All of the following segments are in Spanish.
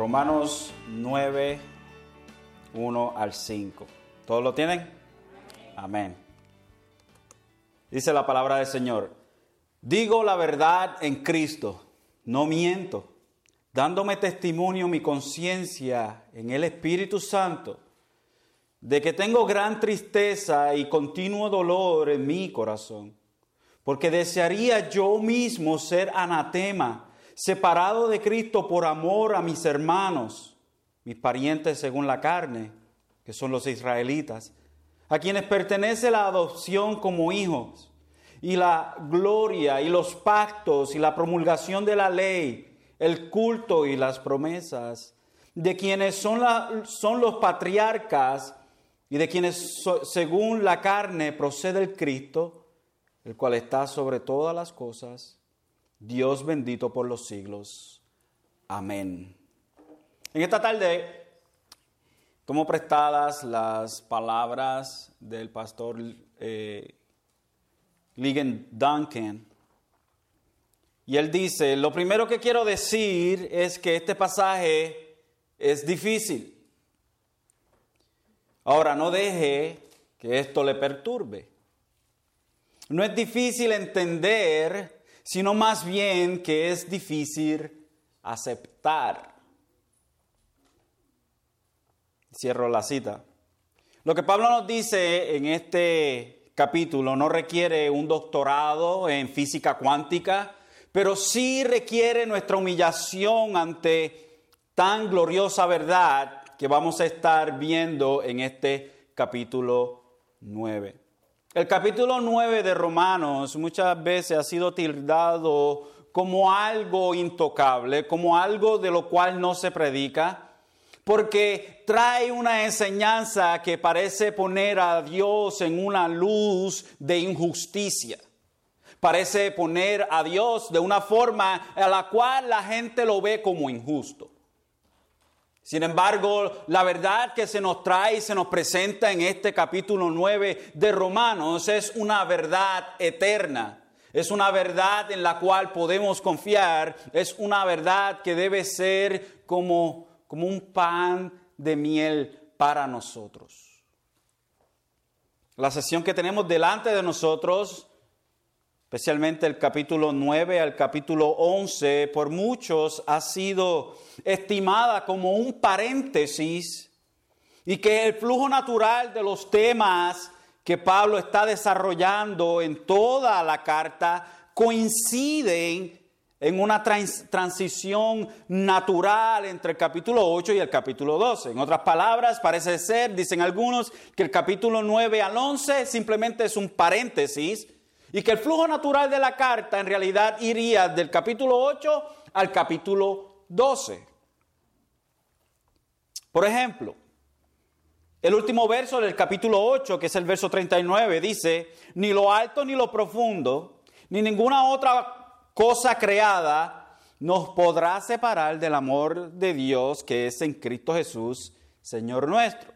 Romanos 9, 1 al 5. ¿Todos lo tienen? Amén. Dice la palabra del Señor. Digo la verdad en Cristo, no miento, dándome testimonio mi conciencia en el Espíritu Santo, de que tengo gran tristeza y continuo dolor en mi corazón, porque desearía yo mismo ser anatema separado de Cristo por amor a mis hermanos, mis parientes según la carne, que son los israelitas, a quienes pertenece la adopción como hijos, y la gloria y los pactos y la promulgación de la ley, el culto y las promesas, de quienes son, los patriarcas y de quienes según la carne procede el Cristo, el cual está sobre todas las cosas Dios bendito por los siglos. Amén. En esta tarde tomo prestadas las palabras del pastor eh, Ligon Duncan. Y él dice, lo primero que quiero decir es que este pasaje es difícil. Ahora, no deje que esto le perturbe. No es difícil entender sino más bien que es difícil aceptar. Cierro la cita. Lo que Pablo nos dice en este capítulo no requiere un doctorado en física cuántica, pero sí requiere nuestra humillación ante tan gloriosa verdad que vamos a estar viendo en este capítulo 9. El capítulo 9 de Romanos muchas veces ha sido tildado como algo intocable, como algo de lo cual no se predica, porque trae una enseñanza que parece poner a Dios en una luz de injusticia. Parece poner a Dios de una forma a la cual la gente lo ve como injusto. Sin embargo, la verdad que se nos trae y se nos presenta en este capítulo 9 de Romanos es una verdad eterna. Es una verdad en la cual podemos confiar. Es una verdad que debe ser como, como un pan de miel para nosotros. La sesión que tenemos delante de nosotros especialmente el capítulo 9 al capítulo 11, por muchos ha sido estimada como un paréntesis y que el flujo natural de los temas que Pablo está desarrollando en toda la carta coinciden en una transición natural entre el capítulo 8 y el capítulo 12. En otras palabras, parece ser, dicen algunos, que el capítulo 9 al 11 simplemente es un paréntesis y que el flujo natural de la carta en realidad iría del capítulo 8 al capítulo 12. Por ejemplo, el último verso del capítulo 8, que es el verso 39, dice, ni lo alto ni lo profundo, ni ninguna otra cosa creada nos podrá separar del amor de Dios que es en Cristo Jesús, Señor nuestro.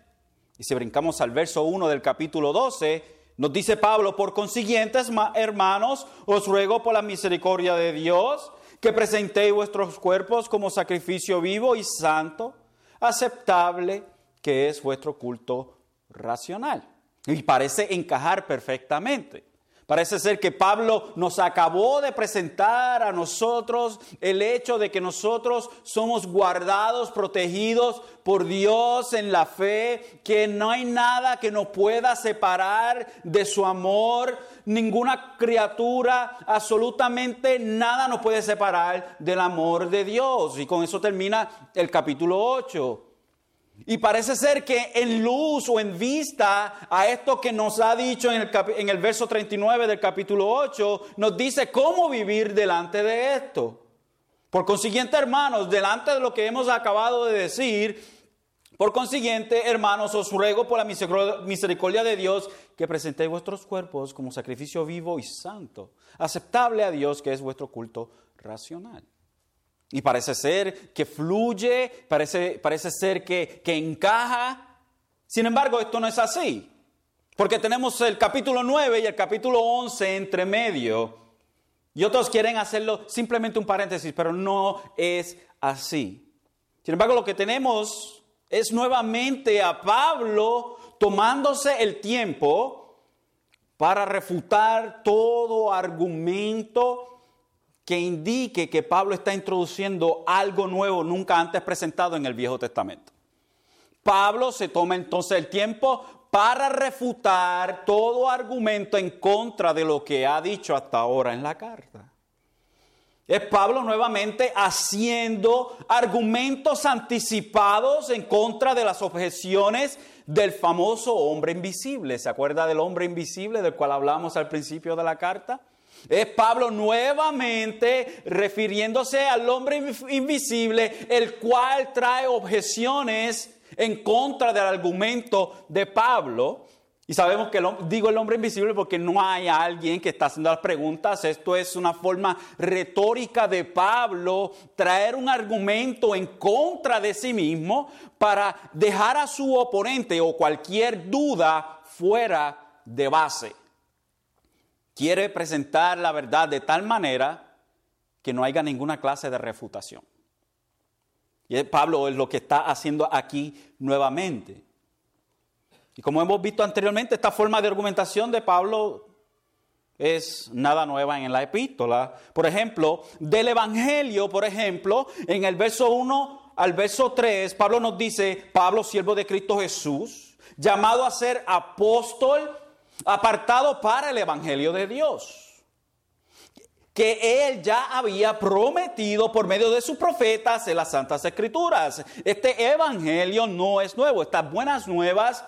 Y si brincamos al verso 1 del capítulo 12, nos dice Pablo, por consiguiente, hermanos, os ruego por la misericordia de Dios que presentéis vuestros cuerpos como sacrificio vivo y santo, aceptable, que es vuestro culto racional. Y parece encajar perfectamente. Parece ser que Pablo nos acabó de presentar a nosotros el hecho de que nosotros somos guardados, protegidos por Dios en la fe, que no hay nada que nos pueda separar de su amor, ninguna criatura, absolutamente nada nos puede separar del amor de Dios. Y con eso termina el capítulo 8. Y parece ser que en luz o en vista a esto que nos ha dicho en el, en el, verso 39 del capítulo 8, nos dice cómo vivir delante de esto. Por consiguiente, hermanos, delante de lo que hemos acabado de decir, por consiguiente, hermanos, os ruego por la misericordia de Dios que presentéis vuestros cuerpos como sacrificio vivo y santo, aceptable a Dios, que es vuestro culto racional. Y parece ser que fluye, parece, parece ser que, que encaja. Sin embargo, esto no es así. Porque tenemos el capítulo 9 y el capítulo 11 entre medio. Y otros quieren hacerlo simplemente un paréntesis, pero no es así. Sin embargo, lo que tenemos es nuevamente a Pablo tomándose el tiempo para refutar todo argumento que indique que Pablo está introduciendo algo nuevo nunca antes presentado en el Viejo Testamento. Pablo se toma entonces el tiempo para refutar todo argumento en contra de lo que ha dicho hasta ahora en la carta. Es Pablo nuevamente haciendo argumentos anticipados en contra de las objeciones del famoso hombre invisible. ¿Se acuerda del hombre invisible del cual hablamos al principio de la carta? Es Pablo nuevamente refiriéndose al hombre invisible, el cual trae objeciones en contra del argumento de Pablo. Y sabemos que digo el hombre invisible porque no hay alguien que está haciendo las preguntas. Esto es una forma retórica de Pablo traer un argumento en contra de sí mismo para dejar a su oponente o cualquier duda fuera de base. Quiere presentar la verdad de tal manera que no haya ninguna clase de refutación. Y Pablo es lo que está haciendo aquí nuevamente. Y como hemos visto anteriormente, esta forma de argumentación de Pablo es nada nueva en la epístola. Por ejemplo, del Evangelio, por ejemplo, en el verso 1 al verso 3, Pablo nos dice, Pablo, siervo de Cristo Jesús, llamado a ser apóstol, apartado para el Evangelio de Dios que él ya había prometido por medio de sus profetas en las Santas Escrituras. Este Evangelio no es nuevo, estas buenas nuevas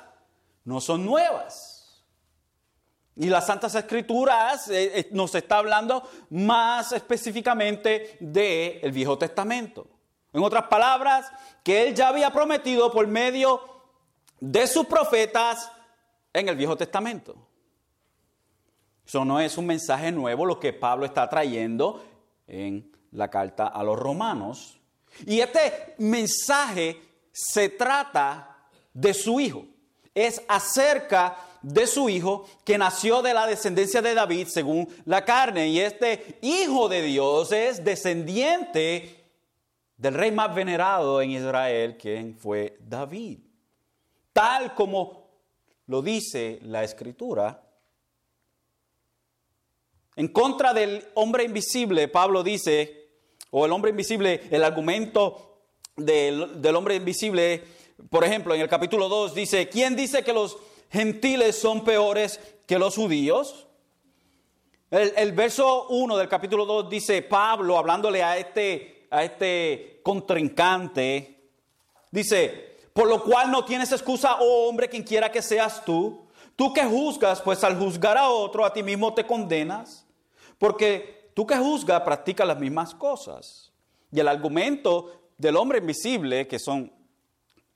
no son nuevas. Y las Santas Escrituras eh, eh, nos está hablando más específicamente del el Viejo Testamento. En otras palabras, que él ya había prometido por medio de sus profetas en el Viejo Testamento. Eso no es un mensaje nuevo lo que Pablo está trayendo en la carta a los romanos. Y este mensaje se trata de su hijo. Es acerca de su hijo que nació de la descendencia de David según la carne. Y este hijo de Dios es descendiente del rey más venerado en Israel, quien fue David. Tal como lo dice la escritura, en contra del hombre invisible, Pablo dice, o el hombre invisible, el argumento del, hombre invisible, por ejemplo, en el capítulo 2 dice, ¿quién dice que los gentiles son peores que los judíos? El, el verso 1 del capítulo 2 dice, Pablo, hablándole a este, a este contrincante, dice, por lo cual no tienes excusa, oh hombre, quien quiera que seas tú. Tú que juzgas, pues al juzgar a otro, a ti mismo te condenas. Porque tú que juzgas practicas las mismas cosas. Y el argumento del hombre invisible, que son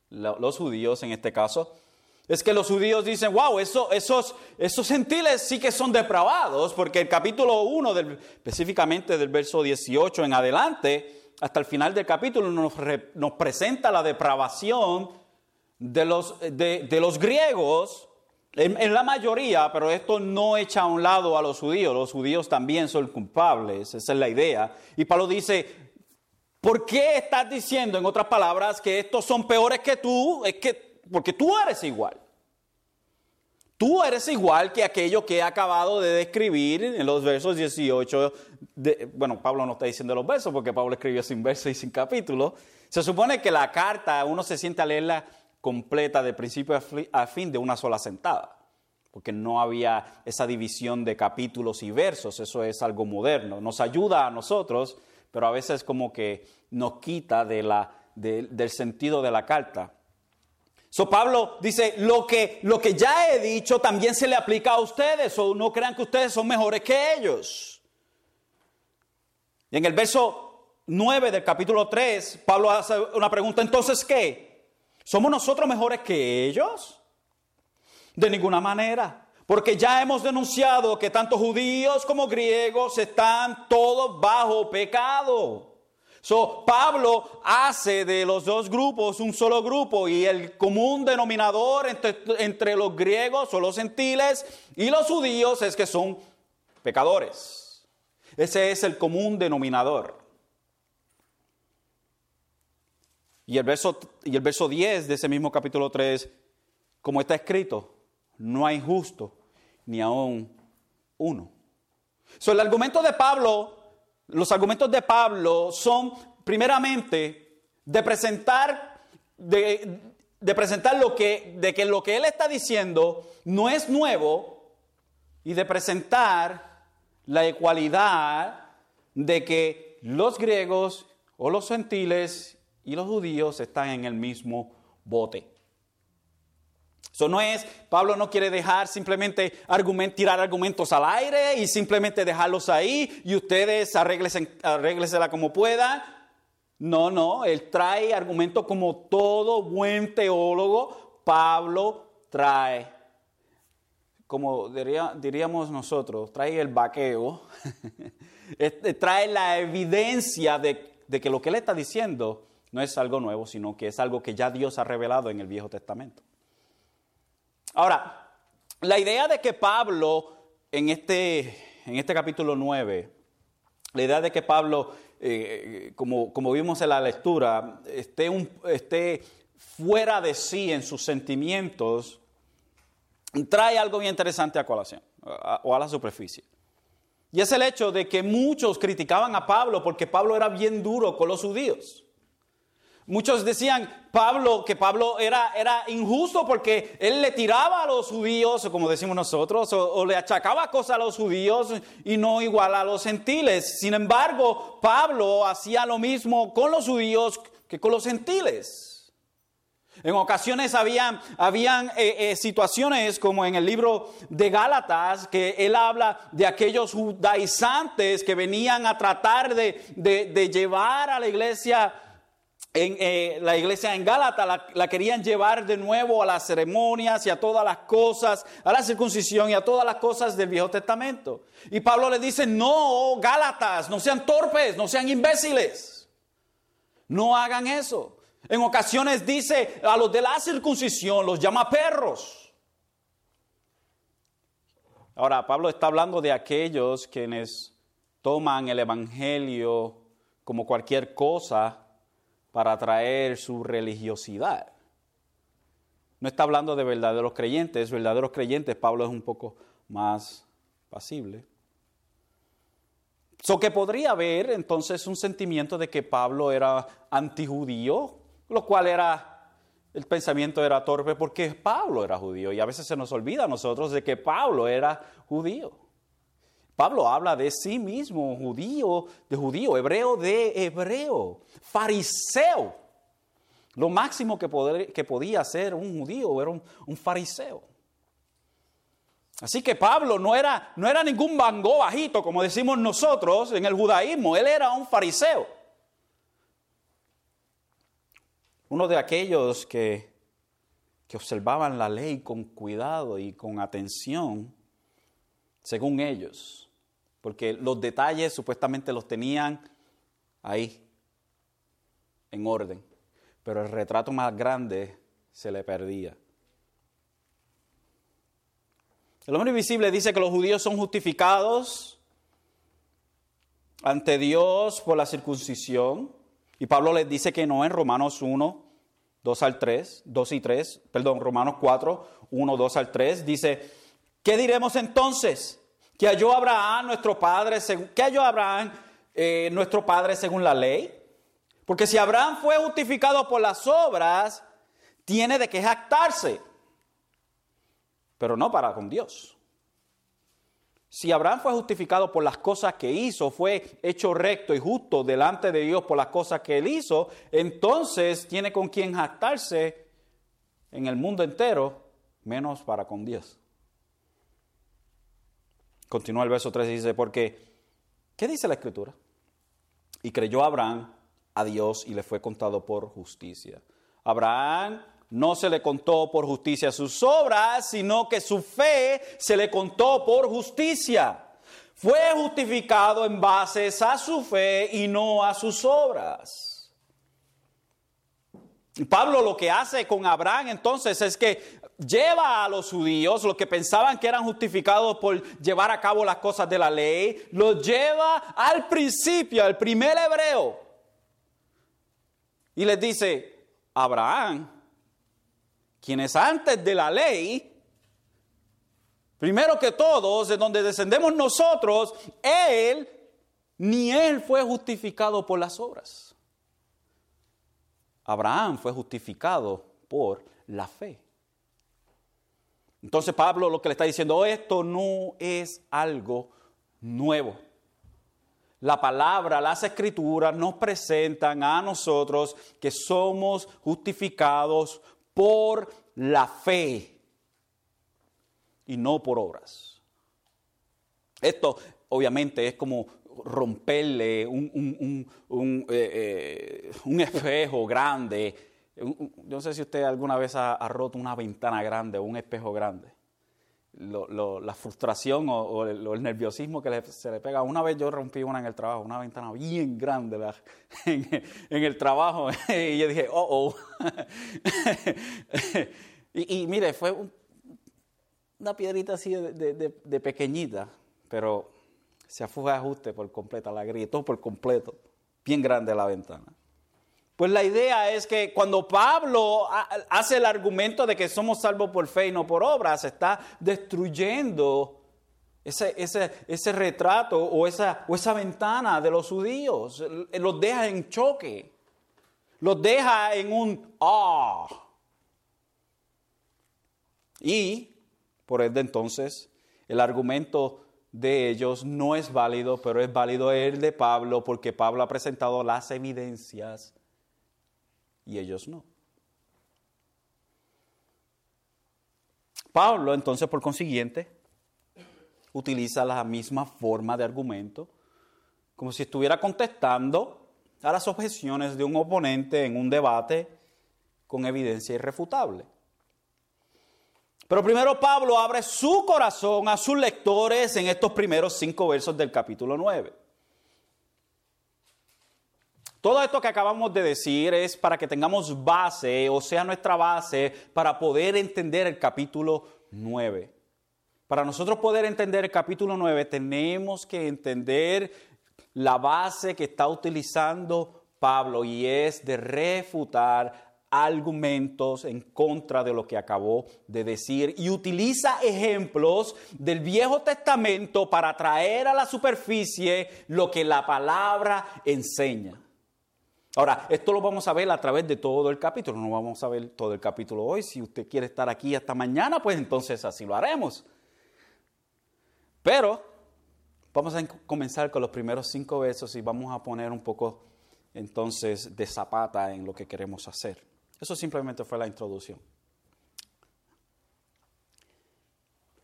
los judíos en este caso, es que los judíos dicen, wow, eso, esos, esos gentiles sí que son depravados, porque el capítulo 1, específicamente del verso 18 en adelante, hasta el final del capítulo nos, presenta la depravación de los, de, de los griegos en, la mayoría, pero esto no echa a un lado a los judíos, los judíos también son culpables, esa es la idea. Y Pablo dice, ¿por qué estás diciendo, en otras palabras, que estos son peores que tú? Es que, porque tú eres igual. Tú eres igual que aquello que he acabado de describir en los versos 18. De, bueno, Pablo no está diciendo los versos porque Pablo escribió sin versos y sin capítulo. Se supone que la carta uno se siente a leerla completa de principio a fin de una sola sentada, porque no había esa división de capítulos y versos, eso es algo moderno. Nos ayuda a nosotros, pero a veces como que nos quita del sentido de la carta. So Pablo dice, lo que, lo que ya he dicho también se le aplica a ustedes, o no crean que ustedes son mejores que ellos. Y en el verso 9 del capítulo 3, Pablo hace una pregunta, entonces, ¿qué? ¿Somos nosotros mejores que ellos? De ninguna manera. Porque ya hemos denunciado que tanto judíos como griegos están todos bajo pecado. So, Pablo hace de los dos grupos un solo grupo y el común denominador entre, entre los griegos o los gentiles y los judíos es que son pecadores. Ese es el común denominador. Y el verso, y el verso 10 de ese mismo capítulo 3, como está escrito, no hay justo ni aún uno. So, el argumento de Pablo, los argumentos de Pablo son primeramente de presentar, de, presentar lo que, de que lo que él está diciendo no es nuevo y de presentar la igualdad de que los griegos o los gentiles y los judíos están en el mismo bote. Eso no es, Pablo no quiere dejar simplemente tirar argumentos al aire y simplemente dejarlos ahí y ustedes arréglesela como puedan. No, no, él trae argumentos como todo buen teólogo, Pablo trae, como diríamos nosotros, trae el vaqueo, este, trae la evidencia de, de que lo que él está diciendo no es algo nuevo, sino que es algo que ya Dios ha revelado en el Viejo Testamento. Ahora, la idea de que Pablo, en este, en este capítulo 9, la idea de que Pablo, eh, como, como, vimos en la lectura, esté, un, esté fuera de sí en sus sentimientos, trae algo bien interesante a colación o a la superficie. Y es el hecho de que muchos criticaban a Pablo porque Pablo era bien duro con los judíos. Muchos decían Pablo que Pablo era, era injusto porque él le tiraba a los judíos, como decimos nosotros, o, le achacaba cosas a los judíos y no igual a los gentiles. Sin embargo, Pablo hacía lo mismo con los judíos que con los gentiles. En ocasiones habían, habían eh, eh, situaciones como en el libro de Gálatas, que él habla de aquellos judaizantes que venían a tratar de, de llevar a la iglesia en eh, la iglesia en Gálata la, querían llevar de nuevo a las ceremonias y a todas las cosas, a la circuncisión y a todas las cosas del Viejo Testamento. Y Pablo le dice, no, Gálatas, no sean torpes, no sean imbéciles, no hagan eso. En ocasiones dice a los de la circuncisión, los llama perros. Ahora, Pablo está hablando de aquellos quienes toman el Evangelio como cualquier cosa para atraer su religiosidad. No está hablando de verdaderos creyentes, verdaderos creyentes, Pablo es un poco más pasible. So que podría haber entonces un sentimiento de que Pablo era antijudío, lo cual era, el pensamiento era torpe porque Pablo era judío y a veces se nos olvida a nosotros de que Pablo era judío. Pablo habla de sí mismo, judío de judío, hebreo de hebreo, fariseo. Lo máximo que, podía ser un judío era un, fariseo. Así que Pablo no era, no era ningún bango bajito, como decimos nosotros en el judaísmo, él era un fariseo. Uno de aquellos que, que observaban la ley con cuidado y con atención, según ellos porque los detalles supuestamente los tenían ahí, en orden, pero el retrato más grande se le perdía. El hombre invisible dice que los judíos son justificados ante Dios por la circuncisión. Y Pablo les dice que no en Romanos 1, 2 al 3, 2 y 3, perdón, Romanos 4, 1, 2 al 3, dice, ¿qué diremos entonces? Que halló Abraham nuestro padre, que halló Abraham eh, nuestro padre según la ley. Porque si Abraham fue justificado por las obras, tiene de qué jactarse, pero no para con Dios. Si Abraham fue justificado por las cosas que hizo, fue hecho recto y justo delante de Dios por las cosas que él hizo, entonces tiene con quien jactarse en el mundo entero, menos para con Dios. Continúa el verso 3 y dice, porque, ¿qué dice la escritura? Y creyó Abraham a Dios y le fue contado por justicia. Abraham no se le contó por justicia sus obras, sino que su fe se le contó por justicia. Fue justificado en base a su fe y no a sus obras. Pablo lo que hace con Abraham entonces es que lleva a los judíos, los que pensaban que eran justificados por llevar a cabo las cosas de la ley, los lleva al principio, al primer hebreo. Y les dice, Abraham, quien es antes de la ley, primero que todos, de donde descendemos nosotros, él, ni él fue justificado por las obras. Abraham fue justificado por la fe. Entonces Pablo lo que le está diciendo, esto no es algo nuevo. La palabra, las escrituras nos presentan a nosotros que somos justificados por la fe y no por obras. Esto obviamente es como romperle un, un, eh, eh, espejo grande. Yo no sé si usted alguna vez ha, roto una ventana grande o un espejo grande. la frustración o, el, nerviosismo que se le pega. Una vez yo rompí una en el trabajo, una ventana bien grande en, el trabajo, y yo dije, oh, oh. y, mire, fue una piedrita así de, pequeñita, pero se fue ajuste por completo, la grietó por completo, bien grande la ventana. Pues la idea es que cuando Pablo hace el argumento de que somos salvos por fe y no por obras, está destruyendo ese, ese, ese retrato o esa, o esa ventana de los judíos. Los deja en choque. Los deja en un ah. Y, por ende entonces, el argumento de ellos no es válido, pero es válido el de Pablo porque Pablo ha presentado las evidencias y ellos no. Pablo entonces por consiguiente utiliza la misma forma de argumento como si estuviera contestando a las objeciones de un oponente en un debate con evidencia irrefutable. Pero primero Pablo abre su corazón a sus lectores en estos primeros cinco versos del capítulo 9. Todo esto que acabamos de decir es para que tengamos base, o sea, nuestra base, para poder entender el capítulo 9. Para nosotros poder entender el capítulo 9 tenemos que entender la base que está utilizando Pablo y es de refutar argumentos en contra de lo que acabó de decir y utiliza ejemplos del Viejo Testamento para traer a la superficie lo que la palabra enseña. Ahora, esto lo vamos a ver a través de todo el capítulo, no vamos a ver todo el capítulo hoy. Si usted quiere estar aquí hasta mañana, pues entonces así lo haremos. Pero vamos a comenzar con los primeros cinco versos y vamos a poner un poco entonces de zapata en lo que queremos hacer. Eso simplemente fue la introducción.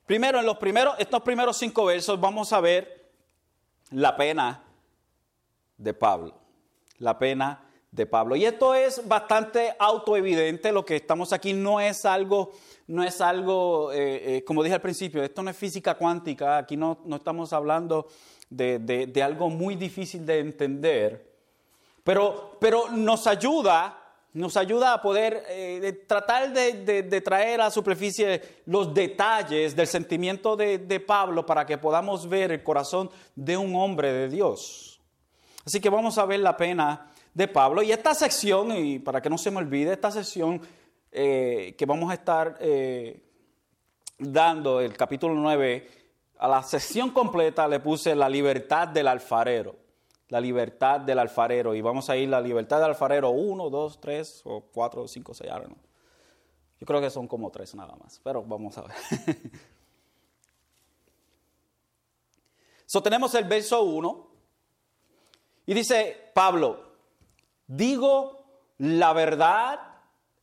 Primero, en los primeros, estos primeros cinco versos vamos a ver la pena de Pablo. La pena de Pablo. Y esto es bastante autoevidente, lo que estamos aquí no es algo, no es algo eh, eh, como dije al principio, esto no es física cuántica, aquí no, estamos hablando de, algo muy difícil de entender, pero, pero nos ayuda nos ayuda a poder eh, tratar de, traer a superficie los detalles del sentimiento de, Pablo para que podamos ver el corazón de un hombre de Dios. Así que vamos a ver la pena de Pablo. Y esta sección, y para que no se me olvide, esta sección eh, que vamos a estar eh, dando, el capítulo 9, a la sección completa le puse la libertad del alfarero la libertad del alfarero. Y vamos a ir la libertad del alfarero 1, 2, 3 o 4 5, 6, no. Yo creo que son como tres nada más, pero vamos a ver. so, tenemos el verso 1 y dice Pablo, digo la verdad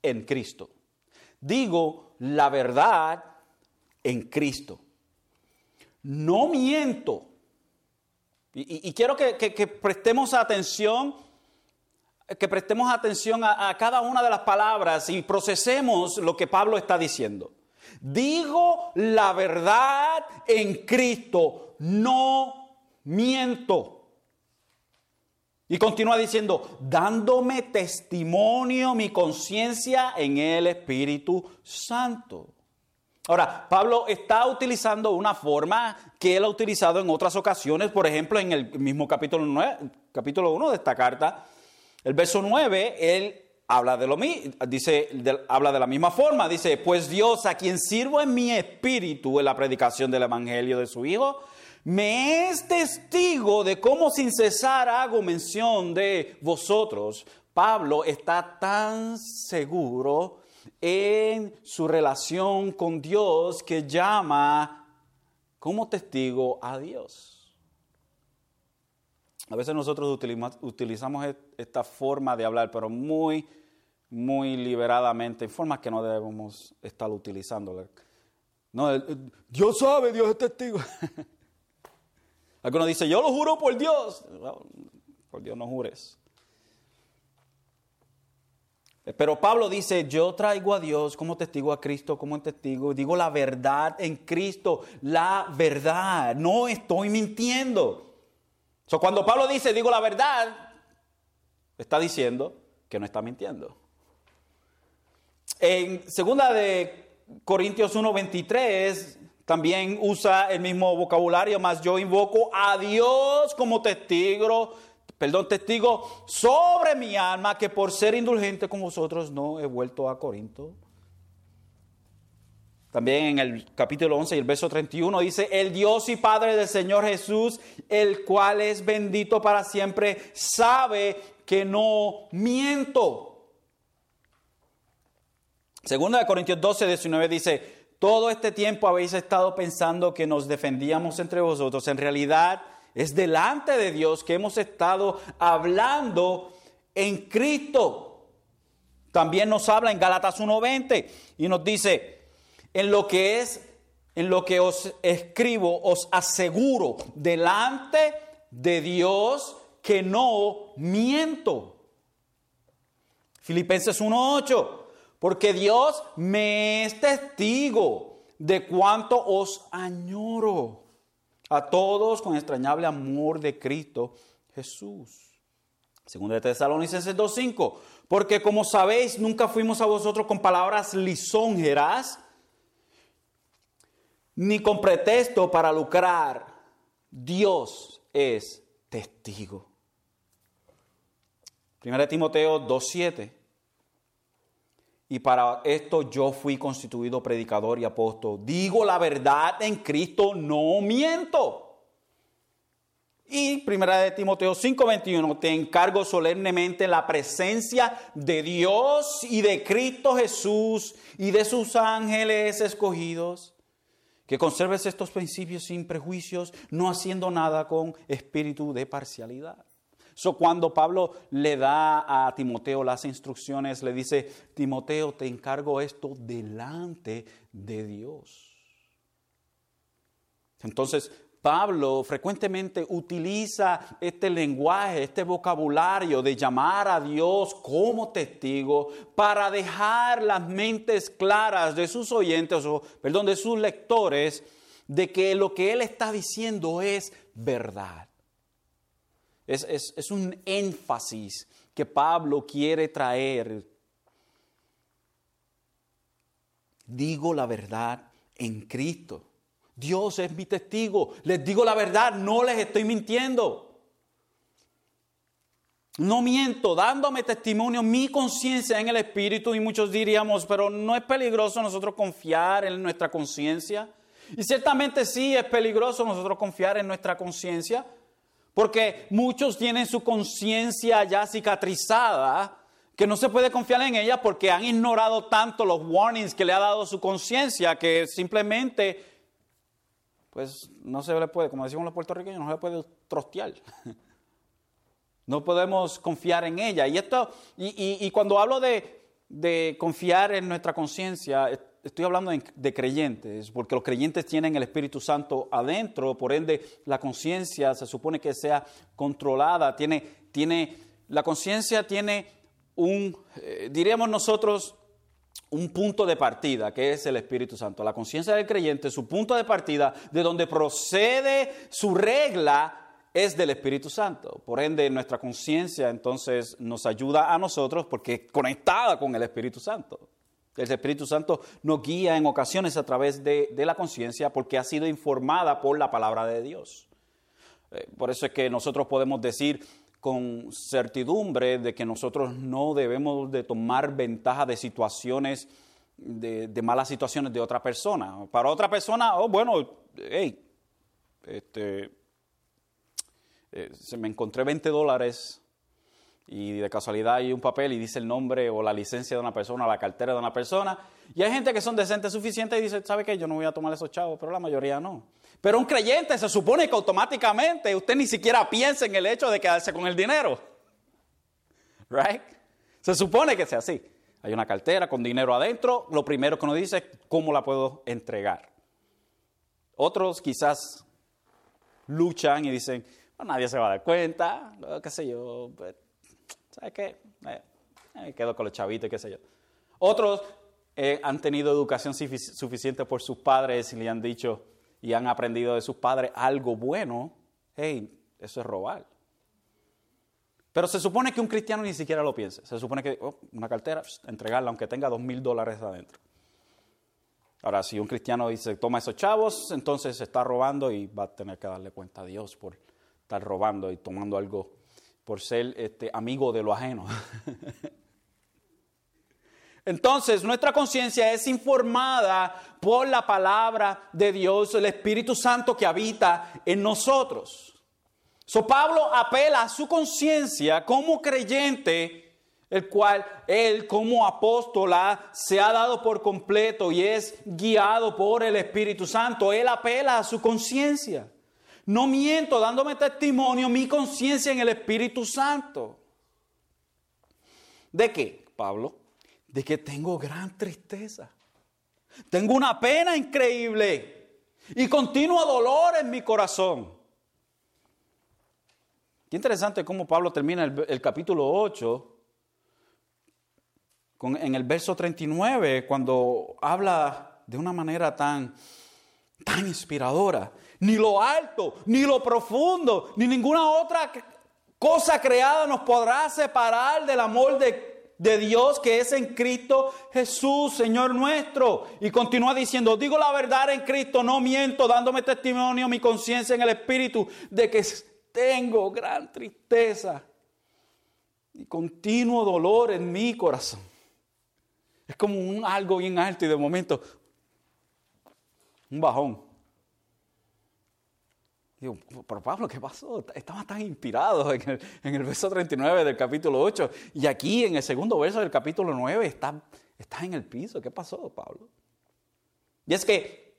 en Cristo. Digo la verdad en Cristo. No miento y, quiero que, prestemos atención, que prestemos atención a, cada una de las palabras y procesemos lo que Pablo está diciendo. Digo la verdad en Cristo, no miento. Y continúa diciendo, dándome testimonio mi conciencia en el Espíritu Santo. Ahora, Pablo está utilizando una forma que él ha utilizado en otras ocasiones, por ejemplo, en el mismo capítulo, 9, capítulo 1 de esta carta, el verso 9, él habla de lo mismo, dice, habla de la misma forma, dice, pues Dios a quien sirvo en mi espíritu en la predicación del evangelio de su Hijo, me es testigo de cómo sin cesar hago mención de vosotros. Pablo está tan seguro en su relación con Dios que llama como testigo a Dios. A veces nosotros utilizamos esta forma de hablar, pero muy, muy liberadamente, en formas que no debemos estar utilizando. No, Dios sabe, Dios es testigo. Algunos dicen, yo lo juro por Dios. por Dios no jures. Pero Pablo dice, yo traigo a Dios como testigo a Cristo, como testigo, digo la verdad en Cristo, la verdad, no estoy mintiendo cuando Pablo dice, digo la verdad, está diciendo que no está mintiendo. En segunda de Corintios 1:23 también usa el mismo vocabulario, más yo invoco a Dios como testigo, perdón, testigo sobre mi alma que por ser indulgente con vosotros no he vuelto a Corinto. También en el capítulo 11 y el verso 31 dice, el Dios y Padre del Señor Jesús, el cual es bendito para siempre, sabe que no miento. Segunda de Corintios 12, 19 dice, todo este tiempo habéis estado pensando que nos defendíamos entre vosotros. En realidad es delante de Dios que hemos estado hablando en Cristo. También nos habla en Gálatas 1.20 y nos dice, en lo que es, en lo que os escribo, os aseguro delante de Dios que no miento. Filipenses 1:8, porque Dios me es testigo de cuánto os añoro a todos con extrañable amor de Cristo Jesús. Segunda de Tesalonicenses 2:5, porque como sabéis, nunca fuimos a vosotros con palabras lisonjeras, ni con pretexto para lucrar. Dios es testigo. Primera Timoteo 2.7. Y para esto yo fui constituido predicador y apóstol. Digo la verdad en Cristo, no miento. Y primera de Timoteo 5:21, te encargo solemnemente la presencia de Dios y de Cristo Jesús y de sus ángeles escogidos que conserves estos principios sin prejuicios, no haciendo nada con espíritu de parcialidad. So, cuando Pablo le da a Timoteo las instrucciones, le dice, Timoteo, te encargo esto delante de Dios. Entonces, Pablo frecuentemente utiliza este lenguaje, este vocabulario de llamar a Dios como testigo para dejar las mentes claras de sus oyentes, o perdón, de sus lectores, de que lo que él está diciendo es verdad. Es, es un énfasis que Pablo quiere traer. Digo la verdad en Cristo. Dios es mi testigo. Les digo la verdad, no les estoy mintiendo. No miento, dándome testimonio, mi conciencia en el Espíritu y muchos diríamos, pero no es peligroso nosotros confiar en nuestra conciencia. Y ciertamente sí es peligroso nosotros confiar en nuestra conciencia, porque muchos tienen su conciencia ya cicatrizada, que no se puede confiar en ella porque han ignorado tanto los warnings que le ha dado su conciencia que simplemente pues no se le puede, como decimos los puertorriqueños, no se le puede trostear. No podemos confiar en ella. Y, esto, y, cuando hablo de, confiar en nuestra conciencia, estoy hablando de, creyentes, porque los creyentes tienen el Espíritu Santo adentro, por ende la conciencia se supone que sea controlada, tiene, tiene, la conciencia tiene un, eh, diríamos nosotros, un punto de partida, que es el Espíritu Santo. La conciencia del creyente, su punto de partida, de donde procede su regla, es del Espíritu Santo. Por ende, nuestra conciencia entonces nos ayuda a nosotros porque es conectada con el Espíritu Santo. El Espíritu Santo nos guía en ocasiones a través de, la conciencia porque ha sido informada por la palabra de Dios. Eh, por eso es que nosotros podemos decir con certidumbre de que nosotros no debemos de tomar ventaja de situaciones, de, malas situaciones de otra persona. Para otra persona, oh, bueno, hey, este, eh, se me encontré 20 dólares y de casualidad hay un papel y dice el nombre o la licencia de una persona, la cartera de una persona. Y hay gente que son decentes suficientes y dice, ¿sabe qué? Yo no voy a tomar esos chavos, pero la mayoría no. Pero un creyente se supone que automáticamente usted ni siquiera piensa en el hecho de quedarse con el dinero. Right? Se supone que sea así. Hay una cartera con dinero adentro, lo primero que uno dice es cómo la puedo entregar. Otros quizás luchan y dicen, nadie se va a dar cuenta, qué sé yo, ¿sabes qué? Eh, me quedo con los chavitos, qué sé yo. Otros eh, han tenido educación suficiente por sus padres y le han dicho y han aprendido de sus padres algo bueno, hey, eso es robar. Pero se supone que un cristiano ni siquiera lo piense. Se supone que oh, una cartera, entregarla aunque tenga dos mil dólares adentro. Ahora, si un cristiano dice, toma esos chavos, entonces se está robando y va a tener que darle cuenta a Dios por estar robando y tomando algo, por ser este, amigo de lo ajeno. Entonces, nuestra conciencia es informada por la palabra de Dios, el Espíritu Santo que habita en nosotros. So Pablo apela a su conciencia como creyente, el cual él como apóstola se ha dado por completo y es guiado por el Espíritu Santo. Él apela a su conciencia. No miento dándome testimonio mi conciencia en el Espíritu Santo. ¿De qué, Pablo? de que tengo gran tristeza. Tengo una pena increíble y continuo dolor en mi corazón. Qué interesante cómo Pablo termina el, capítulo 8 con, en el verso 39 cuando habla de una manera tan, tan inspiradora. Ni lo alto, ni lo profundo, ni ninguna otra cosa creada nos podrá separar del amor de Dios que es en Cristo Jesús, Señor nuestro. Y continúa diciendo, digo la verdad en Cristo, no miento, dándome testimonio mi conciencia en el Espíritu de que tengo gran tristeza y continuo dolor en mi corazón. Es como un algo bien alto y de momento un bajón. Digo, pero Pablo, ¿qué pasó? Estaba tan inspirado en el, verso 39 del capítulo 8 y aquí en el segundo verso del capítulo 9 está, está en el piso. ¿Qué pasó, Pablo? Y es que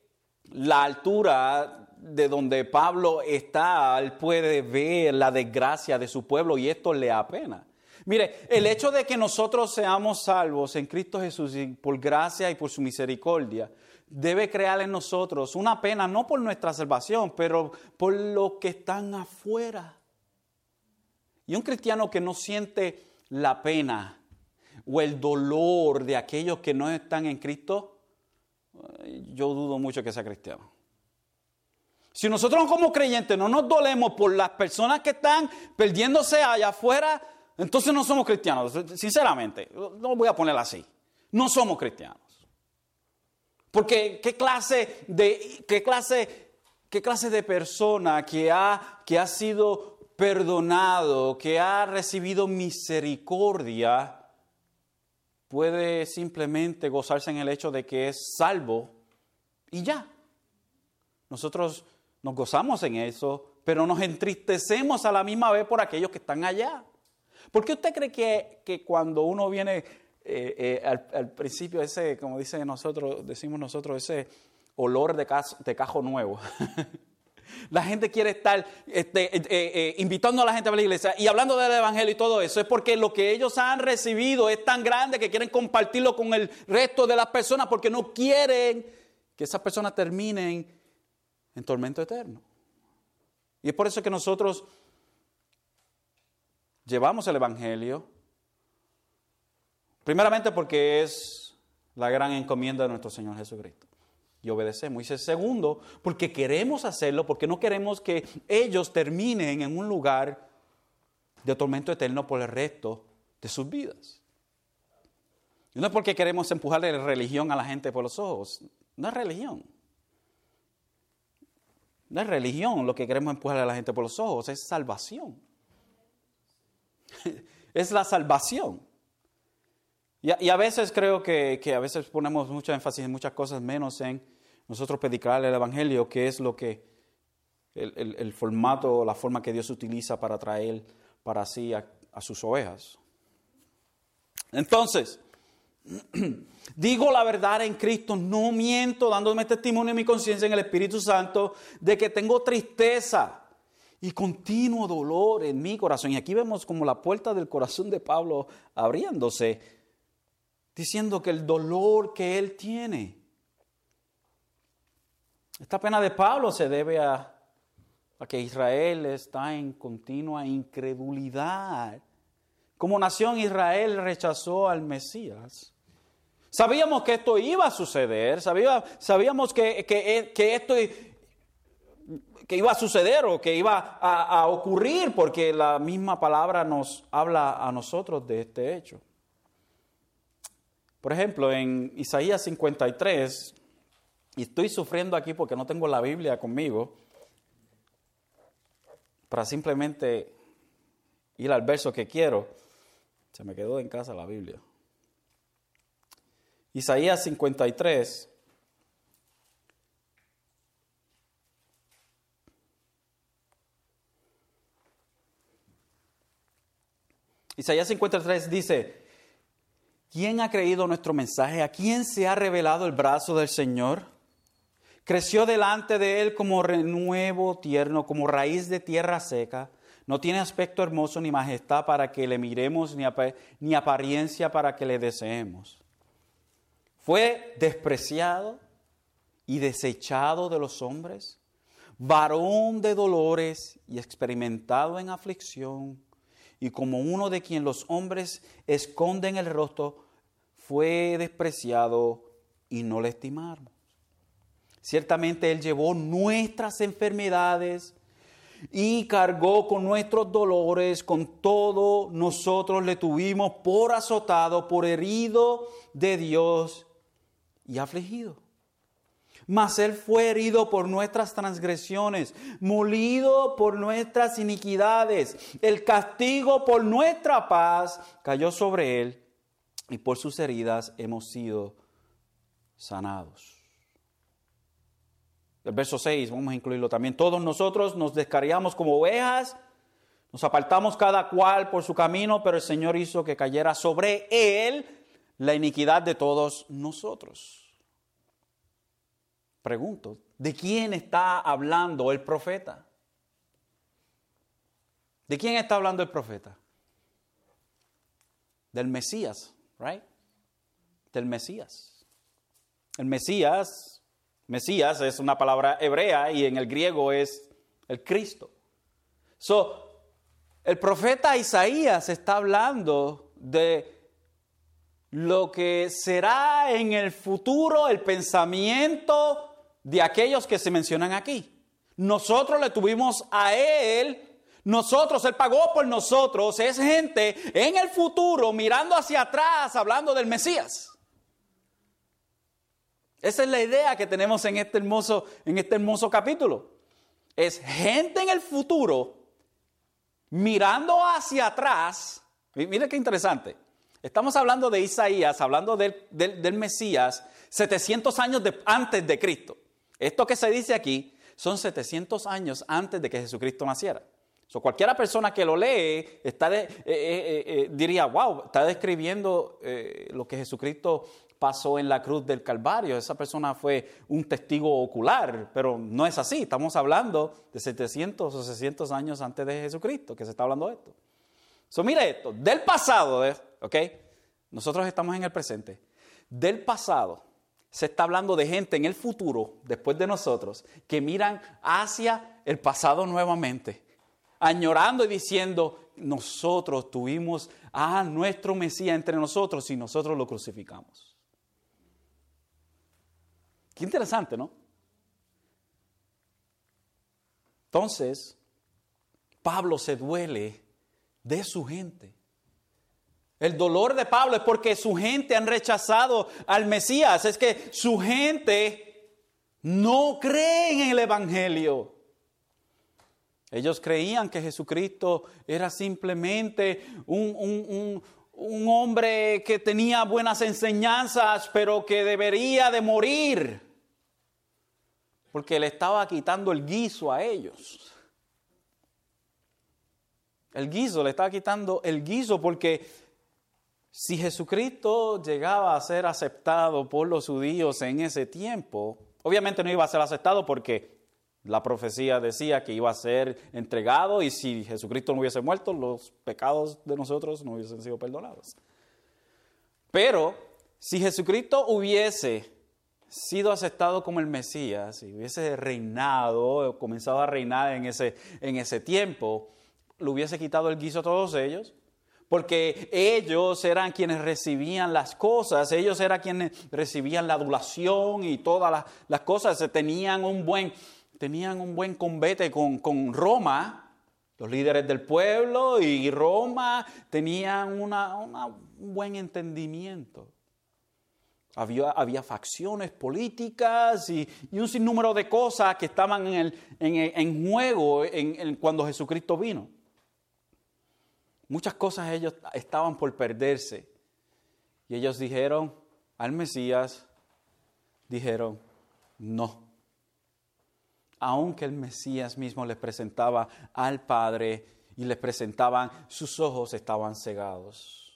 la altura de donde Pablo está, él puede ver la desgracia de su pueblo y esto le apena. Mire, el hecho de que nosotros seamos salvos en Cristo Jesús por gracia y por su misericordia, debe crear en nosotros una pena, no por nuestra salvación, pero por los que están afuera. Y un cristiano que no siente la pena o el dolor de aquellos que no están en Cristo, yo dudo mucho que sea cristiano. Si nosotros como creyentes no nos dolemos por las personas que están perdiéndose allá afuera, entonces no somos cristianos. Sinceramente, no voy a ponerlo así. No somos cristianos. Porque qué clase de, qué clase, qué clase de persona que ha, que ha sido perdonado, que ha recibido misericordia, puede simplemente gozarse en el hecho de que es salvo y ya. Nosotros nos gozamos en eso, pero nos entristecemos a la misma vez por aquellos que están allá. ¿Por qué usted cree que, que cuando uno viene eh, eh, al, principio ese, como dice nosotros, decimos nosotros, ese olor de, de cajo nuevo. la gente quiere estar este, eh, invitando a la gente a la iglesia y hablando del evangelio y todo eso. Es porque lo que ellos han recibido es tan grande que quieren compartirlo con el resto de las personas porque no quieren que esas personas terminen en tormento eterno. Y es por eso que nosotros llevamos el evangelio Primeramente porque es la gran encomienda de nuestro Señor Jesucristo. Y obedecemos. Y segundo, porque queremos hacerlo, porque no queremos que ellos terminen en un lugar de tormento eterno por el resto de sus vidas. Y no es porque queremos empujarle religión a la gente por los ojos. No es religión. No es religión lo que queremos empujarle a la gente por los ojos, es salvación. es la salvación. Y a, veces creo que, a veces ponemos mucho énfasis en muchas cosas menos en nosotros predicar el Evangelio, que es lo que el, formato, la forma que Dios utiliza para traer para sí a, a sus ovejas. Entonces, digo la verdad en Cristo, no miento, dándome testimonio en mi conciencia en el Espíritu Santo de que tengo tristeza y continuo dolor en mi corazón. Y aquí vemos como la puerta del corazón de Pablo abriéndose diciendo que el dolor que él tiene, esta pena de Pablo se debe a, que Israel está en continua incredulidad. Como nación Israel rechazó al Mesías. Sabíamos que esto iba a suceder, sabíamos que, que, esto que iba a suceder o que iba a, a ocurrir, porque la misma palabra nos habla a nosotros de este hecho. Por ejemplo, en Isaías 53, y estoy sufriendo aquí porque no tengo la Biblia conmigo, para simplemente ir al verso que quiero, se me quedó en casa la Biblia. Isaías 53. Isaías 53 dice, ¿Quién ha creído nuestro mensaje? ¿A quién se ha revelado el brazo del Señor? Creció delante de él como renuevo tierno, como raíz de tierra seca. No tiene aspecto hermoso ni majestad para que le miremos, ni, ni apariencia para que le deseemos. Fue despreciado y desechado de los hombres, varón de dolores y experimentado en aflicción, y como uno de quien los hombres esconden el rostro, fue despreciado y no le estimamos. Ciertamente Él llevó nuestras enfermedades y cargó con nuestros dolores, con todo nosotros le tuvimos por azotado, por herido de Dios y afligido. Mas Él fue herido por nuestras transgresiones, molido por nuestras iniquidades. El castigo por nuestra paz cayó sobre Él y por sus heridas hemos sido sanados. El verso 6, vamos a incluirlo también. Todos nosotros nos descarriamos como ovejas, nos apartamos cada cual por su camino, pero el Señor hizo que cayera sobre él la iniquidad de todos nosotros. Pregunto, ¿de quién está hablando el profeta? ¿De quién está hablando el profeta? Del Mesías right? Del Mesías. El Mesías, Mesías es una palabra hebrea y en el griego es el Cristo. So, el profeta Isaías está hablando de lo que será en el futuro el pensamiento de aquellos que se mencionan aquí. Nosotros le tuvimos a él nosotros, Él pagó por nosotros, es gente en el futuro mirando hacia atrás, hablando del Mesías. Esa es la idea que tenemos en este hermoso, en este hermoso capítulo. Es gente en el futuro mirando hacia atrás. Mire qué interesante. Estamos hablando de Isaías, hablando del, Mesías, 700 años antes de Cristo. Esto que se dice aquí son 700 años antes de que Jesucristo naciera. So, cualquiera persona que lo lee está eh, eh, eh, diría, wow, está describiendo lo que Jesucristo pasó en la cruz del Calvario. Esa persona fue un testigo ocular, pero no es así. Estamos hablando de 700 o 600 años antes de Jesucristo, que se está hablando de esto. So, mire esto, del pasado, ¿ok? Nosotros estamos en el presente. Del pasado se está hablando de gente en el futuro, después de nosotros, que miran hacia el pasado nuevamente añorando y diciendo, nosotros tuvimos a nuestro Mesías entre nosotros y nosotros lo crucificamos. Qué interesante, ¿no? Entonces, Pablo se duele de su gente. El dolor de Pablo es porque su gente han rechazado al Mesías, es que su gente no cree en el Evangelio. Ellos creían que Jesucristo era simplemente un, un hombre que tenía buenas enseñanzas, pero que debería de morir, porque le estaba quitando el guiso a ellos. El guiso, le estaba quitando el guiso porque si Jesucristo llegaba a ser aceptado por los judíos en ese tiempo, obviamente no iba a ser aceptado porque la profecía decía que iba a ser entregado y si Jesucristo no hubiese muerto, los pecados de nosotros no hubiesen sido perdonados. Pero si Jesucristo hubiese sido aceptado como el Mesías, si hubiese reinado, comenzado a reinar en ese, en ese tiempo, le hubiese quitado el guiso a todos ellos, porque ellos eran quienes recibían las cosas, ellos eran quienes recibían la adulación y todas las, cosas, tenían un buen, tenían un buen combate con, con Roma, los líderes del pueblo y Roma tenían una, un buen entendimiento. Había, había, facciones políticas y, un sinnúmero de cosas que estaban en, el, en, juego en, cuando Jesucristo vino. Muchas cosas ellos estaban por perderse. Y ellos dijeron al Mesías, dijeron, no. Aunque el Mesías mismo les presentaba al Padre y les presentaban, sus ojos estaban cegados.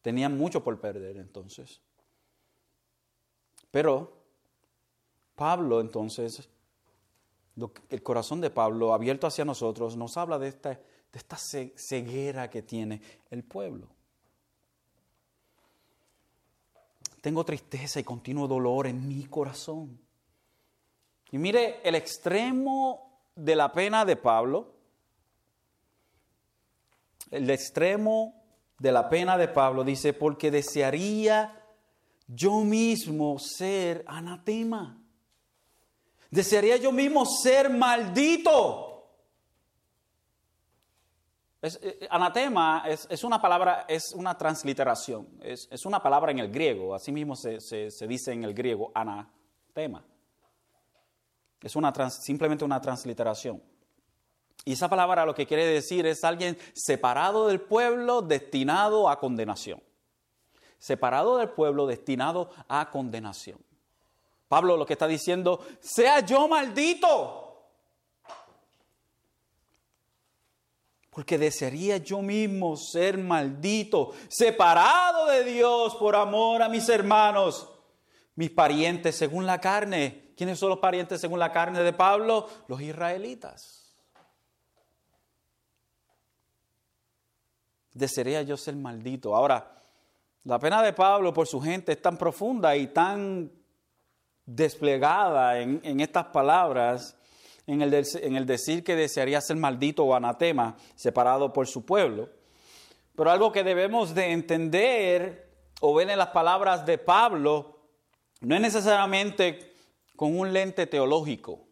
Tenían mucho por perder entonces. Pero Pablo entonces, el corazón de Pablo abierto hacia nosotros, nos habla de esta de esta ceguera que tiene el pueblo. Tengo tristeza y continuo dolor en mi corazón. Y mire, el extremo de la pena de Pablo, el extremo de la pena de Pablo dice, porque desearía yo mismo ser anatema. Desearía yo mismo ser maldito. Es, eh, eh, anatema es, una palabra, es una transliteración, es, una palabra en el griego, así mismo se, dice en el griego anatema. Es una simplemente una transliteración. Y esa palabra lo que quiere decir es alguien separado del pueblo, destinado a condenación. Separado del pueblo, destinado a condenación. Pablo lo que está diciendo, sea yo maldito porque desearía yo mismo ser maldito, separado de Dios por amor a mis hermanos, mis parientes según la carne. ¿Quiénes son los parientes según la carne de Pablo? Los israelitas. Desearía yo ser maldito. Ahora, la pena de Pablo por su gente es tan profunda y tan desplegada en, en estas palabras en el, decir que desearía ser maldito o anatema, separado por su pueblo. Pero algo que debemos de entender o ver en las palabras de Pablo, no es necesariamente con un lente teológico,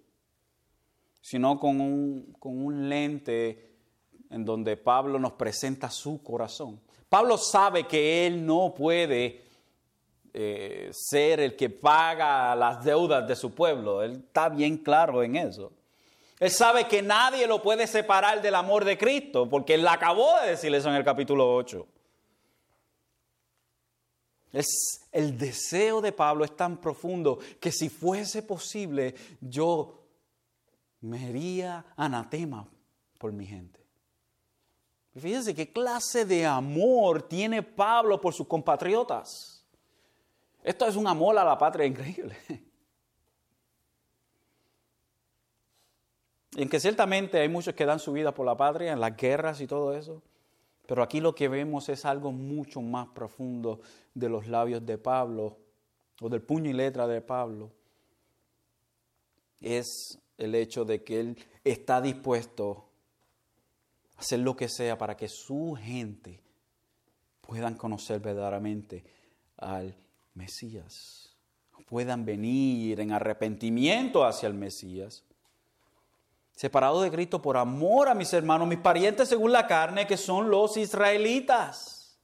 sino con un, con un lente en donde Pablo nos presenta su corazón. Pablo sabe que él no puede eh, ser el que paga las deudas de su pueblo, él está bien claro en eso. Él sabe que nadie lo puede separar del amor de Cristo, porque él acabó de decir eso en el capítulo 8. Es, el deseo de Pablo es tan profundo que si fuese posible yo me haría anatema por mi gente. fíjense qué clase de amor tiene Pablo por sus compatriotas. Esto es un amor a la patria increíble. en que ciertamente hay muchos que dan su vida por la patria, en las guerras y todo eso, pero aquí lo que vemos es algo mucho más profundo de los labios de Pablo, o del puño y letra de Pablo. Es el hecho de que él está dispuesto a hacer lo que sea para que su gente puedan conocer verdaderamente al Mesías, puedan venir en arrepentimiento hacia el Mesías separado de Cristo por amor a mis hermanos, mis parientes según la carne, que son los israelitas.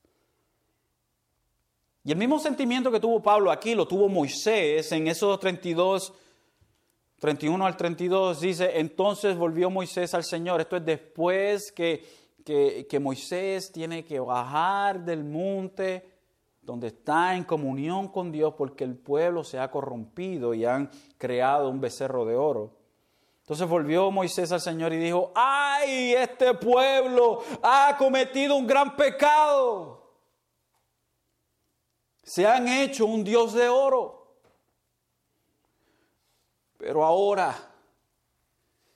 Y el mismo sentimiento que tuvo Pablo aquí lo tuvo Moisés en esos 32 31 al 32 dice, entonces volvió Moisés al Señor. Esto es después que, que, que Moisés tiene que bajar del monte donde está en comunión con Dios porque el pueblo se ha corrompido y han creado un becerro de oro. Entonces volvió Moisés al Señor y dijo, ay, este pueblo ha cometido un gran pecado. Se han hecho un Dios de oro. Pero ahora,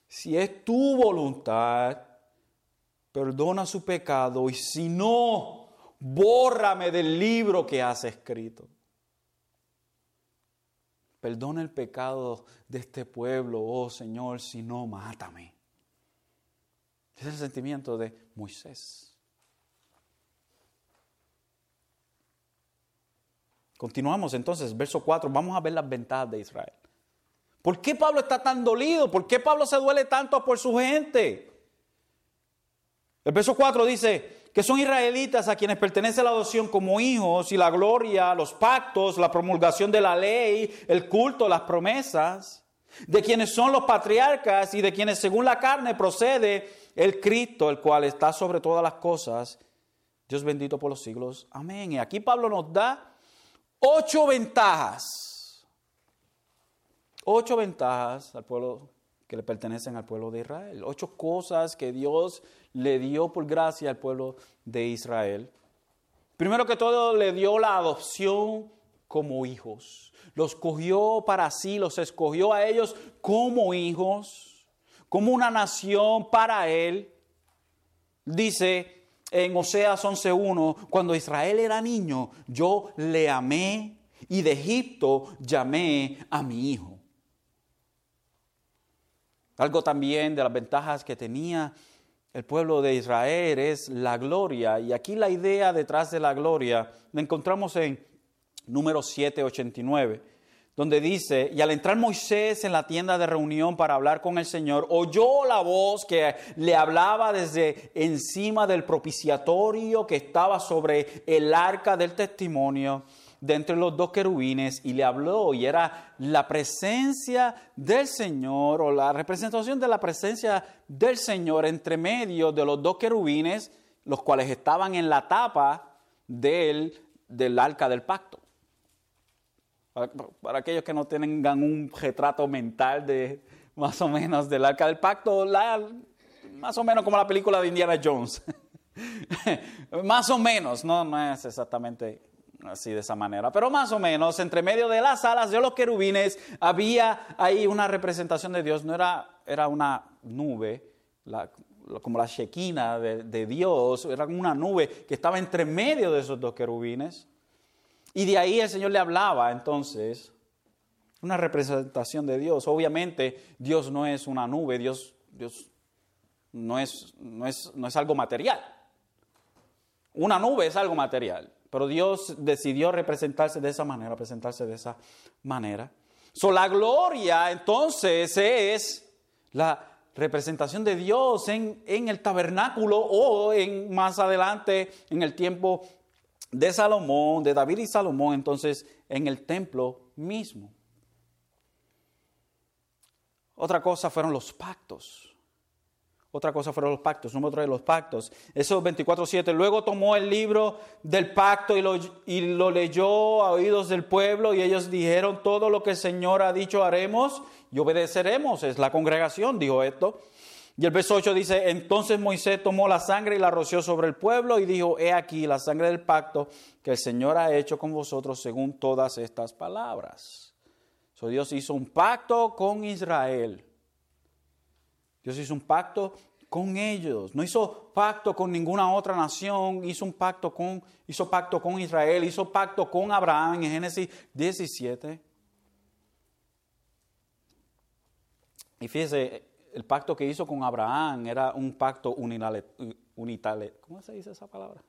si es tu voluntad, perdona su pecado y si no, bórrame del libro que has escrito. Perdona el pecado de este pueblo, oh Señor, si no, mátame. Ese es el sentimiento de Moisés. Continuamos entonces, verso 4, vamos a ver las ventajas de Israel. ¿Por qué Pablo está tan dolido? ¿Por qué Pablo se duele tanto por su gente? El verso 4 dice, que son israelitas a quienes pertenece la adopción como hijos y la gloria, los pactos, la promulgación de la ley, el culto, las promesas, de quienes son los patriarcas y de quienes según la carne procede el Cristo, el cual está sobre todas las cosas. Dios bendito por los siglos. Amén. Y aquí Pablo nos da ocho ventajas. Ocho ventajas al pueblo que le pertenecen al pueblo de Israel. Ocho cosas que Dios le dio por gracia al pueblo de Israel. Primero que todo, le dio la adopción como hijos. Los cogió para sí, los escogió a ellos como hijos, como una nación para él. Dice en Oseas 11.1, cuando Israel era niño, yo le amé y de Egipto llamé a mi hijo. Algo también de las ventajas que tenía el pueblo de Israel es la gloria. Y aquí la idea detrás de la gloria la encontramos en número 789, donde dice, y al entrar Moisés en la tienda de reunión para hablar con el Señor, oyó la voz que le hablaba desde encima del propiciatorio que estaba sobre el arca del testimonio de entre los dos querubines y le habló y era la presencia del Señor o la representación de la presencia del Señor entre medio de los dos querubines, los cuales estaban en la tapa del, del arca del pacto. Para, aquellos que no tengan un retrato mental de más o menos del arca del pacto, más o menos como la película de Indiana Jones. más o menos, no, no es exactamente así de esa manera. Pero más o menos, entre medio de las alas de los querubines había ahí una representación de Dios, no era, era una nube, como la shequina de, de, Dios, era una nube que estaba entre medio de esos dos querubines. Y de ahí el Señor le hablaba entonces, una representación de Dios. Obviamente Dios no es una nube, Dios, Dios no, es, no, es, no es algo material. Una nube es algo material. Pero Dios decidió representarse de esa manera, presentarse de esa manera. So, la gloria entonces es la representación de Dios en, en, el tabernáculo o en más adelante en el tiempo de Salomón, de David y Salomón, entonces en el templo mismo. Otra cosa fueron los pactos. Otra cosa fueron los pactos, número tres, los pactos. Eso 24.7. Luego tomó el libro del pacto y lo, y lo leyó a oídos del pueblo y ellos dijeron, todo lo que el Señor ha dicho haremos y obedeceremos. Es la congregación, dijo esto. Y el verso 8 dice, entonces Moisés tomó la sangre y la roció sobre el pueblo y dijo, he aquí la sangre del pacto que el Señor ha hecho con vosotros según todas estas palabras. So, Dios hizo un pacto con Israel Dios hizo un pacto con ellos, no hizo pacto con ninguna otra nación, hizo un pacto con, hizo pacto con Israel, hizo pacto con Abraham en Génesis 17. Y fíjese, el pacto que hizo con Abraham era un pacto unilateral, ¿cómo se dice esa palabra?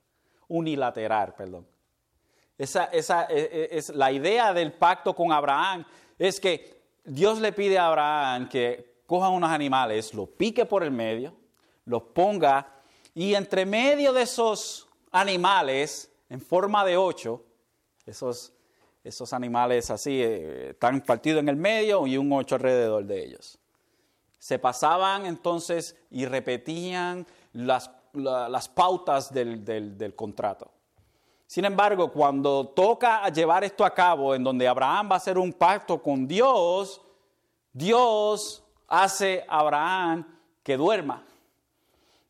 Unilateral, perdón. Esa, esa e, e, es, la idea del pacto con Abraham es que Dios le pide a Abraham que coja unos animales, los pique por el medio, los ponga y entre medio de esos animales, en forma de ocho, esos, esos animales así, eh, están partidos en el medio y un ocho alrededor de ellos. Se pasaban entonces y repetían las, pautas del, del contrato. Sin embargo, cuando toca llevar esto a cabo, en donde Abraham va a hacer un pacto con Dios, Dios hace Abraham que duerma.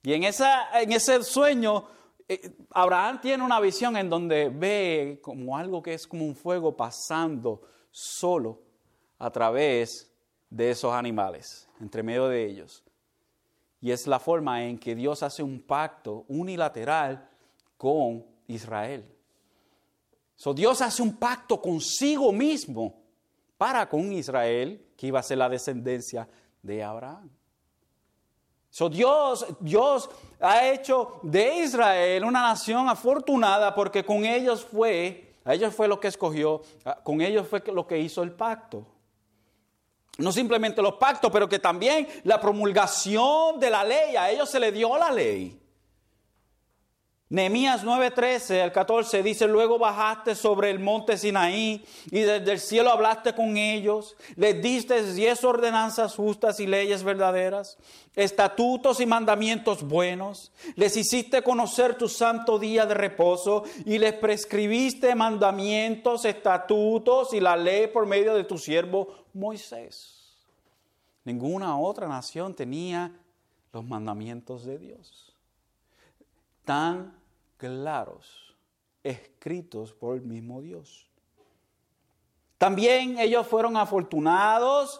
Y en, esa, en ese sueño, eh, Abraham tiene una visión en donde ve como algo que es como un fuego pasando solo a través de esos animales, entre medio de ellos. Y es la forma en que Dios hace un pacto unilateral con Israel. So, Dios hace un pacto consigo mismo para con Israel, que iba a ser la descendencia de Abraham. So, Dios, Dios ha hecho de Israel una nación afortunada porque con ellos fue, a ellos fue lo que escogió, con ellos fue lo que hizo el pacto. No simplemente los pactos, pero que también la promulgación de la ley, a ellos se le dio la ley. Nehemías 9:13 al 14 dice, luego bajaste sobre el monte Sinaí y desde el cielo hablaste con ellos, les diste diez ordenanzas justas y leyes verdaderas, estatutos y mandamientos buenos, les hiciste conocer tu santo día de reposo y les prescribiste mandamientos, estatutos y la ley por medio de tu siervo Moisés. Ninguna otra nación tenía los mandamientos de Dios. Tan claros, escritos por el mismo Dios. También ellos fueron afortunados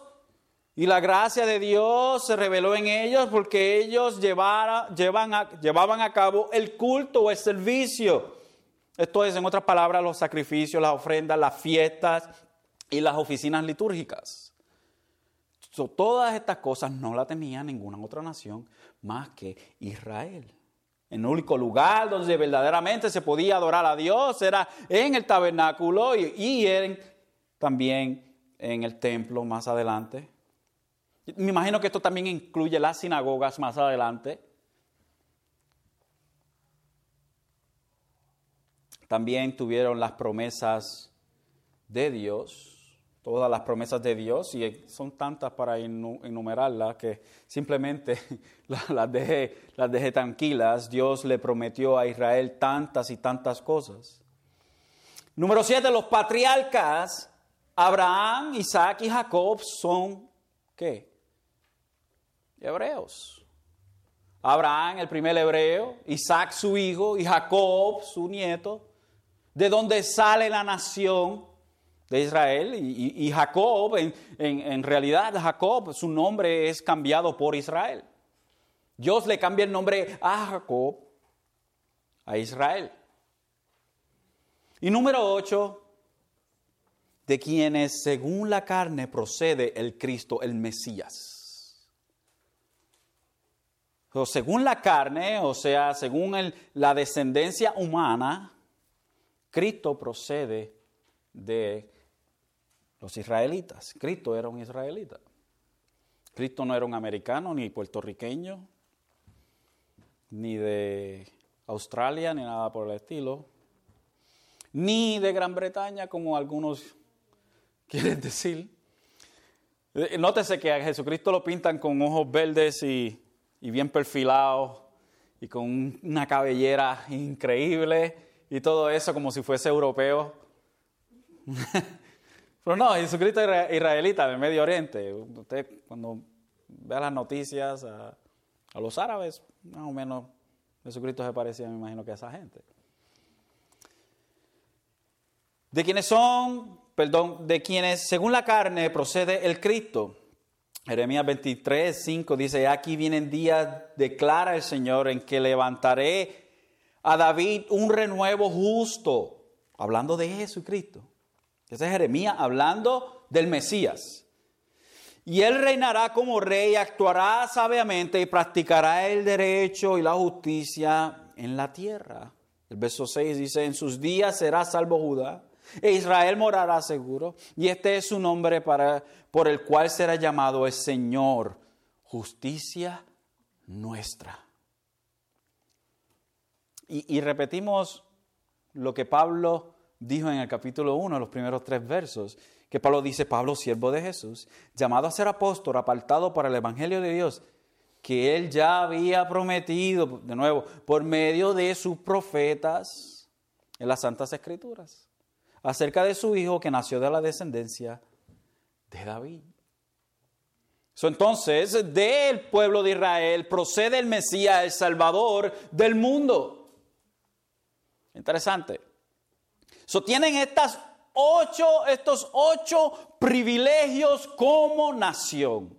y la gracia de Dios se reveló en ellos porque ellos llevaban a cabo el culto o el servicio. Esto es, en otras palabras, los sacrificios, las ofrendas, las fiestas y las oficinas litúrgicas. todas estas cosas no las tenía ninguna otra nación más que Israel. El único lugar donde verdaderamente se podía adorar a Dios era en el tabernáculo y, también en el templo más adelante. Me imagino que esto también incluye las sinagogas más adelante. También tuvieron las promesas de Dios todas las promesas de Dios y son tantas para enumerarlas que simplemente las dejé, las dejé tranquilas. Dios le prometió a Israel tantas y tantas cosas. Número siete, los patriarcas, Abraham, Isaac y Jacob son, ¿qué? Hebreos. Abraham, el primer hebreo, Isaac su hijo y Jacob su nieto, de donde sale la nación de Israel y, Jacob, en, en, realidad Jacob, su nombre es cambiado por Israel. Dios le cambia el nombre a Jacob a Israel. Y número 8, de quienes según la carne procede el Cristo, el Mesías. O según la carne, o sea, según la descendencia humana, Cristo procede de los israelitas. Cristo era un israelita. Cristo no era un americano, ni puertorriqueño, ni de Australia, ni nada por el estilo, ni de Gran Bretaña, como algunos quieren decir. Eh, nótese que a Jesucristo lo pintan con ojos verdes y, y bien perfilados y con una cabellera increíble y todo eso como si fuese europeo. Pero no, Jesucristo es israelita del Medio Oriente. Usted cuando vea las noticias a, los árabes, más o menos Jesucristo se parecía, me imagino, que a esa gente. De quienes son, perdón, de quienes según la carne procede el Cristo. Jeremías 23, 5 dice, aquí vienen días, declara el Señor, en que levantaré a David un renuevo justo, hablando de Jesucristo ese es Jeremías hablando del Mesías. Y él reinará como rey, actuará sabiamente y practicará el derecho y la justicia en la tierra. El verso 6 dice, en sus días será salvo Judá, e Israel morará seguro, y este es su nombre para, por el cual será llamado el Señor, justicia nuestra. Y, y repetimos lo que Pablo dijo en el capítulo 1, los primeros tres versos, que Pablo dice, Pablo, siervo de Jesús, llamado a ser apóstol, apartado para el Evangelio de Dios, que él ya había prometido, de nuevo, por medio de sus profetas en las Santas Escrituras, acerca de su hijo que nació de la descendencia de David. entonces, del pueblo de Israel procede el Mesías, el Salvador del mundo. Interesante. So, tienen estas ocho, estos ocho privilegios como nación.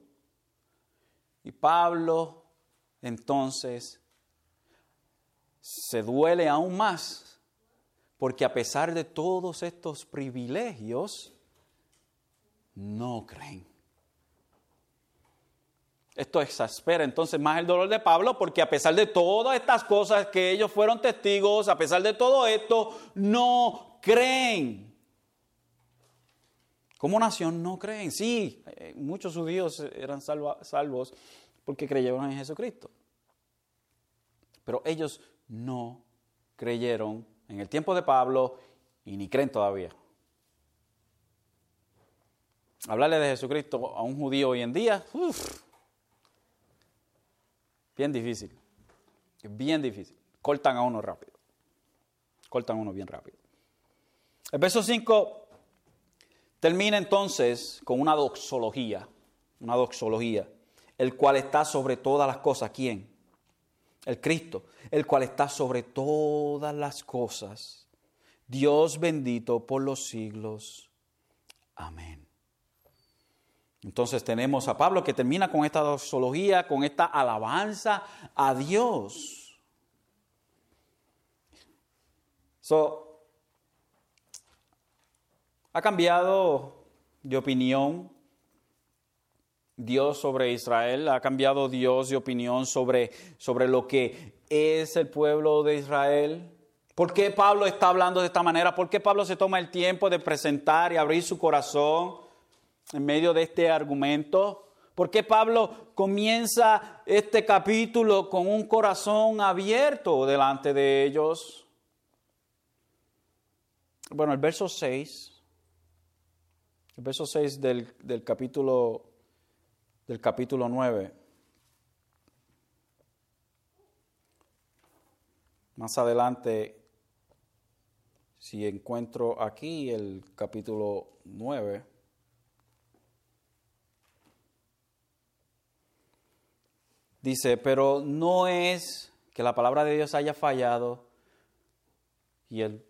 Y Pablo entonces se duele aún más, porque a pesar de todos estos privilegios, no creen. Esto exaspera entonces más el dolor de Pablo porque a pesar de todas estas cosas que ellos fueron testigos, a pesar de todo esto, no creen. Como nación no creen. Sí, eh, muchos judíos eran salvos porque creyeron en Jesucristo. Pero ellos no creyeron en el tiempo de Pablo y ni creen todavía. Hablarle de Jesucristo a un judío hoy en día, bien difícil. Bien difícil. Cortan a uno rápido. Cortan a uno bien rápido. El verso 5 Termina entonces con una doxología, una doxología, el cual está sobre todas las cosas. ¿Quién? El Cristo, el cual está sobre todas las cosas. Dios bendito por los siglos. Amén. Entonces tenemos a Pablo que termina con esta doxología, con esta alabanza a Dios. So, ha cambiado de opinión Dios sobre Israel, ha cambiado Dios de opinión sobre, sobre lo que es el pueblo de Israel. ¿Por qué Pablo está hablando de esta manera? ¿Por qué Pablo se toma el tiempo de presentar y abrir su corazón en medio de este argumento? ¿Por qué Pablo comienza este capítulo con un corazón abierto delante de ellos? Bueno, el verso 6 el verso 6 del, del, capítulo, del capítulo 9. Más adelante, si encuentro aquí el capítulo 9, dice, pero no es que la palabra de Dios haya fallado y el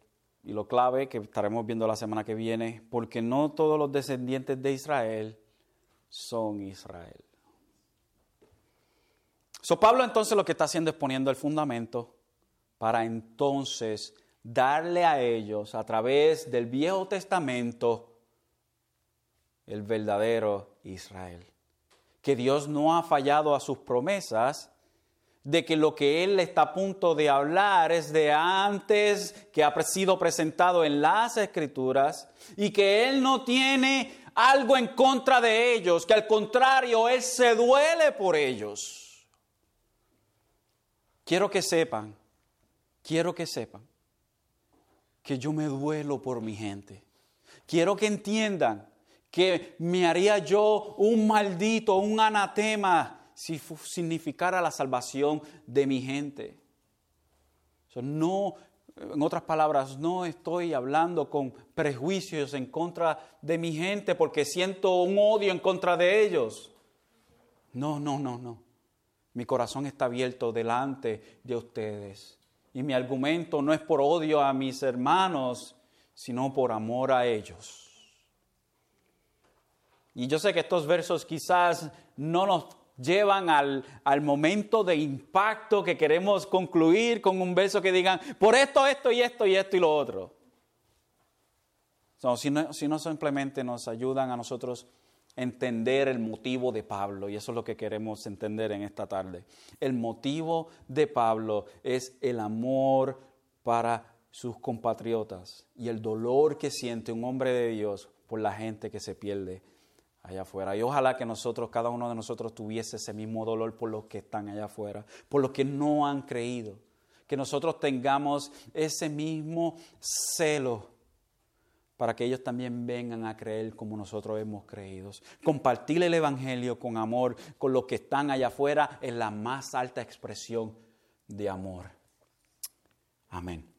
y lo clave que estaremos viendo la semana que viene, porque no todos los descendientes de Israel son Israel. So Pablo entonces lo que está haciendo es poniendo el fundamento para entonces darle a ellos a través del Viejo Testamento el verdadero Israel. Que Dios no ha fallado a sus promesas, de que lo que él está a punto de hablar es de antes que ha sido presentado en las escrituras y que él no tiene algo en contra de ellos, que al contrario, él se duele por ellos. Quiero que sepan, quiero que sepan que yo me duelo por mi gente. Quiero que entiendan que me haría yo un maldito, un anatema si significara la salvación de mi gente. no, en otras palabras, no estoy hablando con prejuicios en contra de mi gente porque siento un odio en contra de ellos. No, no, no, no. Mi corazón está abierto delante de ustedes. Y mi argumento no es por odio a mis hermanos, sino por amor a ellos. Y yo sé que estos versos quizás no nos llevan al, momento de impacto que queremos concluir con un verso que digan, por esto, esto y esto y esto y lo otro. si, no, si no simplemente nos ayudan a nosotros entender el motivo de Pablo, y eso es lo que queremos entender en esta tarde. El motivo de Pablo es el amor para sus compatriotas y el dolor que siente un hombre de Dios por la gente que se pierde allá afuera. Y ojalá que nosotros, cada uno de nosotros, tuviese ese mismo dolor por los que están allá afuera, por los que no han creído. Que nosotros tengamos ese mismo celo para que ellos también vengan a creer como nosotros hemos creído. Compartir el Evangelio con amor con los que están allá afuera es la más alta expresión de amor. Amén.